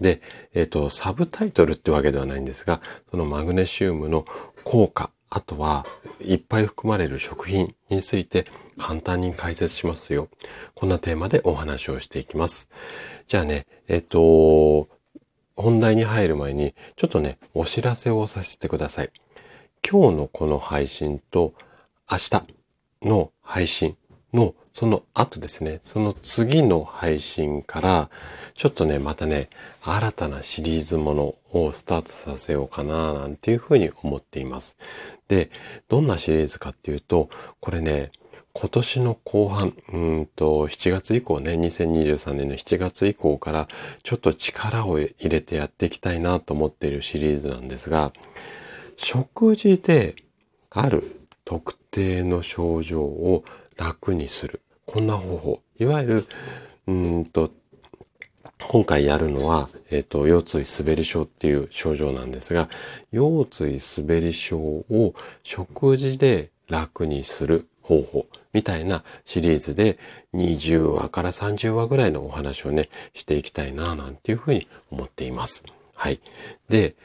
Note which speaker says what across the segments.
Speaker 1: で、えっ、ー、と、サブタイトルってわけではないんですが、そのマグネシウムの効果、あとはいっぱい含まれる食品について簡単に解説しますよ。こんなテーマでお話をしていきます。じゃあね、えっ、ー、と、本題に入る前に、ちょっとね、お知らせをさせてください。今日のこの配信と明日の配信のその後ですね、その次の配信から、ちょっとね、またね、新たなシリーズものをスタートさせようかな、なんていうふうに思っています。で、どんなシリーズかっていうと、これね、今年の後半、うんと、7月以降ね、2023年の7月以降から、ちょっと力を入れてやっていきたいなと思っているシリーズなんですが、食事である特定の症状を楽にする。こんな方法。いわゆる、うんと、今回やるのは、えっ、ー、と、腰椎滑り症っていう症状なんですが、腰椎滑り症を食事で楽にする方法みたいなシリーズで20話から30話ぐらいのお話をね、していきたいな、なんていうふうに思っています。はい。で、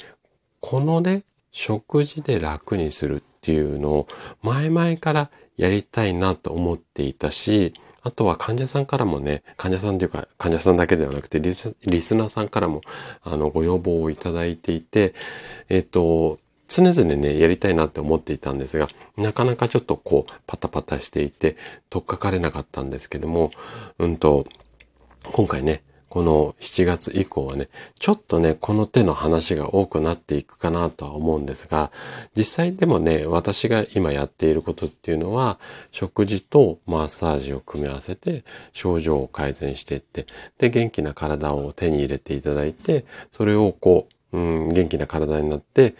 Speaker 1: このね、食事で楽にするっていうのを前々からやりたいなと思っていたし、あとは患者さんからもね、患者さんというか患者さんだけではなくてリスリスナーさんからもあのご要望をいただいていて、えっ、と、常々ね、やりたいなって思っていたんですが、なかなかちょっとこう、パタパタしていて、とっかかれなかったんですけども、うんと、今回ね、この7月以降はね、ちょっとね、この手の話が多くなっていくかなとは思うんですが、実際でもね、私が今やっていることっていうのは、食事とマッサージを組み合わせて症状を改善していって、で、元気な体を手に入れていただいて、それをこう、うん、元気な体になって、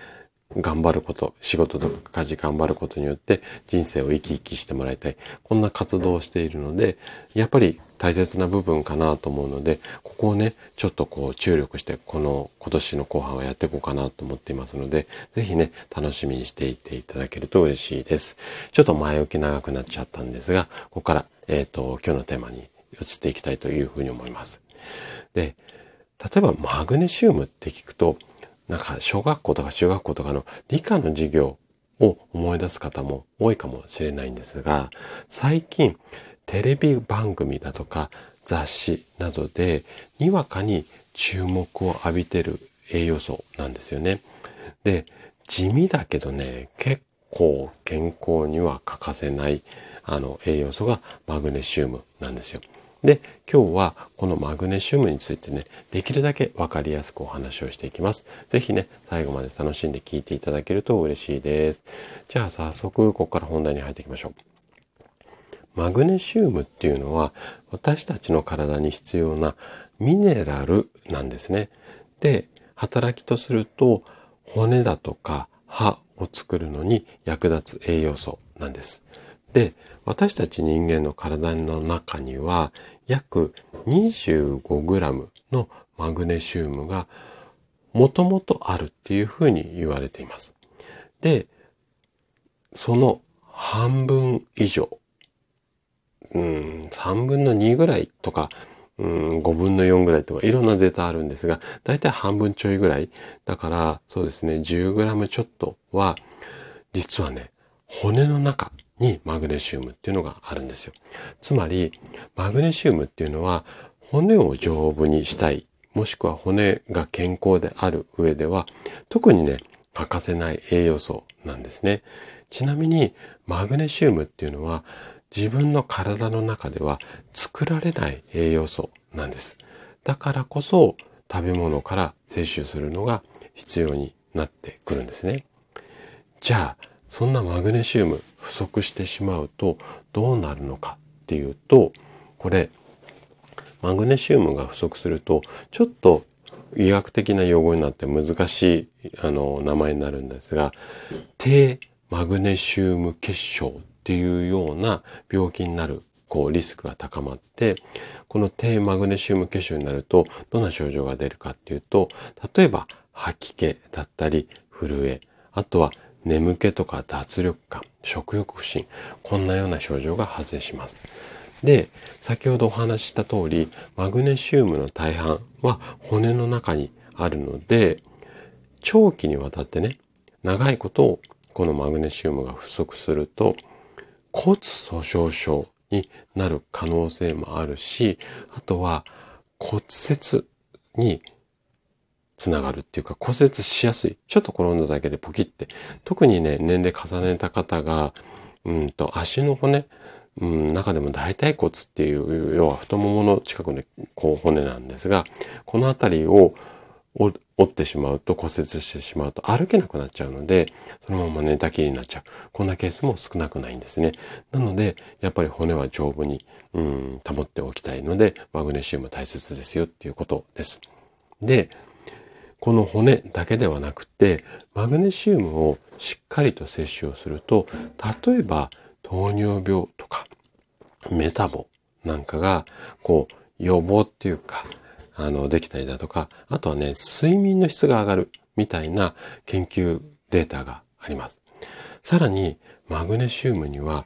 Speaker 1: 頑張ること、仕事とか家事頑張ることによって人生を生き生きしてもらいたい。こんな活動をしているので、やっぱり大切な部分かなと思うので、ここをね、ちょっとこう注力して、この今年の後半はやっていこうかなと思っていますので、ぜひね、楽しみにしていていただけると嬉しいです。ちょっと前置き長くなっちゃったんですが、ここから、えっ、ー、と、今日のテーマに移っていきたいというふうに思います。で、例えばマグネシウムって聞くと、なんか小学校とか中学校とかの理科の授業を思い出す方も多いかもしれないんですが、最近テレビ番組だとか雑誌などでにわかに注目を浴びてる栄養素なんですよね。で、地味だけどね、結構健康には欠かせないあの栄養素がマグネシウムなんですよ。で、今日はこのマグネシウムについてね、できるだけわかりやすくお話をしていきます。ぜひね、最後まで楽しんで聞いていただけると嬉しいです。じゃあ早速、ここから本題に入っていきましょう。マグネシウムっていうのは私たちの体に必要なミネラルなんですね。で、働きとすると骨だとか歯を作るのに役立つ栄養素なんです。で、私たち人間の体の中には約 25g のマグネシウムがもともとあるっていうふうに言われています。で、その半分以上、うん、3分の2ぐらいとか、うん、5分の4ぐらいとかいろんなデータあるんですが、だいたい半分ちょいぐらい。だから、そうですね、10g ちょっとは、実はね、骨の中にマグネシウムっていうのがあるんですよ。つまり、マグネシウムっていうのは骨を丈夫にしたい、もしくは骨が健康である上では、特にね、欠かせない栄養素なんですね。ちなみに、マグネシウムっていうのは自分の体の中では作られない栄養素なんです。だからこそ食べ物から摂取するのが必要になってくるんですね。じゃあ、そんなマグネシウム不足してしまうとどうなるのかっていうと、これ、マグネシウムが不足すると、ちょっと医学的な用語になって難しい、あの、名前になるんですが、低マグネシウム結晶っていうような病気になる、こう、リスクが高まって、この低マグネシウム結晶になると、どんな症状が出るかっていうと、例えば、吐き気だったり、震え、あとは眠気とか脱力感、食欲不振、こんなような症状が発生します。で、先ほどお話しした通り、マグネシウムの大半は骨の中にあるので、長期にわたってね、長いことをこのマグネシウムが不足すると、骨粗鬆症になる可能性もあるし、あとは骨折につながるっていうか骨折しやすい。ちょっと転んだだけでポキって。特にね、年齢重ねた方が、うんと足の骨、うん、中でも大腿骨っていう、要は太ももの近くのこう骨なんですが、この辺りを折ってしまうと骨折してしまうと歩けなくなっちゃうので、そのまま寝たきりになっちゃう。こんなケースも少なくないんですね。なので、やっぱり骨は丈夫に、うん、保っておきたいので、マグネシウム大切ですよっていうことです。で、この骨だけではなくて、マグネシウムをしっかりと摂取をすると、例えば糖尿病とかメタボなんかが、こう、予防っていうか、あの、できたりだとか、あとはね、睡眠の質が上がるみたいな研究データがあります。さらに、マグネシウムには、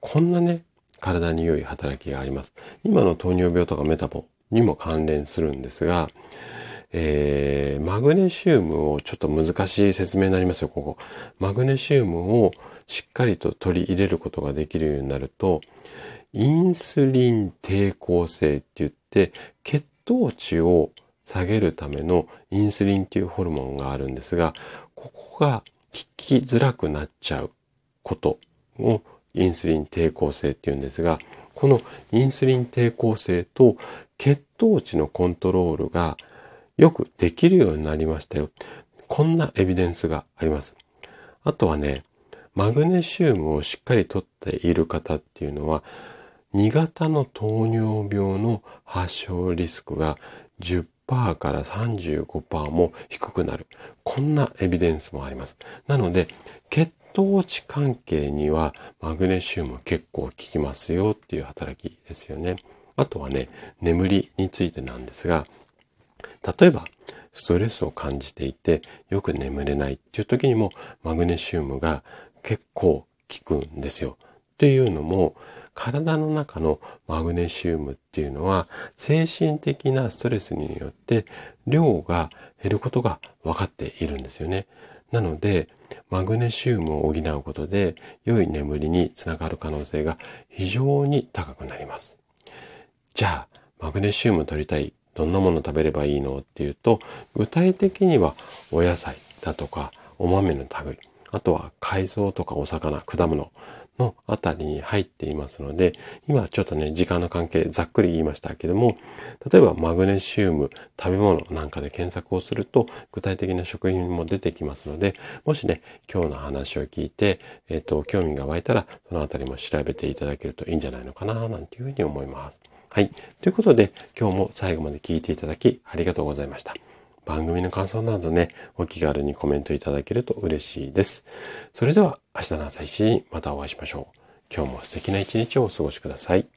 Speaker 1: こんなね、体に良い働きがあります。今の糖尿病とかメタボにも関連するんですが、えー、マグネシウムをちょっと難しい説明になりますよ、ここ。マグネシウムをしっかりと取り入れることができるようになると、インスリン抵抗性って言って、血糖値を下げるためのインスリンっていうホルモンがあるんですが、ここが効きづらくなっちゃうことをインスリン抵抗性って言うんですが、このインスリン抵抗性と血糖値のコントロールがよくできるようになりましたよ。こんなエビデンスがあります。あとはね、マグネシウムをしっかりとっている方っていうのは、2型の糖尿病の発症リスクが10%から35%も低くなる。こんなエビデンスもあります。なので、血糖値関係にはマグネシウム結構効きますよっていう働きですよね。あとはね、眠りについてなんですが、例えば、ストレスを感じていて、よく眠れないっていう時にも、マグネシウムが結構効くんですよ。っていうのも、体の中のマグネシウムっていうのは、精神的なストレスによって量が減ることが分かっているんですよね。なので、マグネシウムを補うことで、良い眠りにつながる可能性が非常に高くなります。じゃあ、マグネシウム取りたいどんなもの食べればいいのっていうと、具体的にはお野菜だとか、お豆の類、あとは海藻とかお魚、果物のあたりに入っていますので、今ちょっとね、時間の関係ざっくり言いましたけども、例えばマグネシウム、食べ物なんかで検索をすると、具体的な食品も出てきますので、もしね、今日の話を聞いて、えっ、ー、と、興味が湧いたら、そのあたりも調べていただけるといいんじゃないのかな、なんていうふうに思います。はい。ということで、今日も最後まで聞いていただきありがとうございました。番組の感想などね、お気軽にコメントいただけると嬉しいです。それでは明日の朝7時にまたお会いしましょう。今日も素敵な一日をお過ごしください。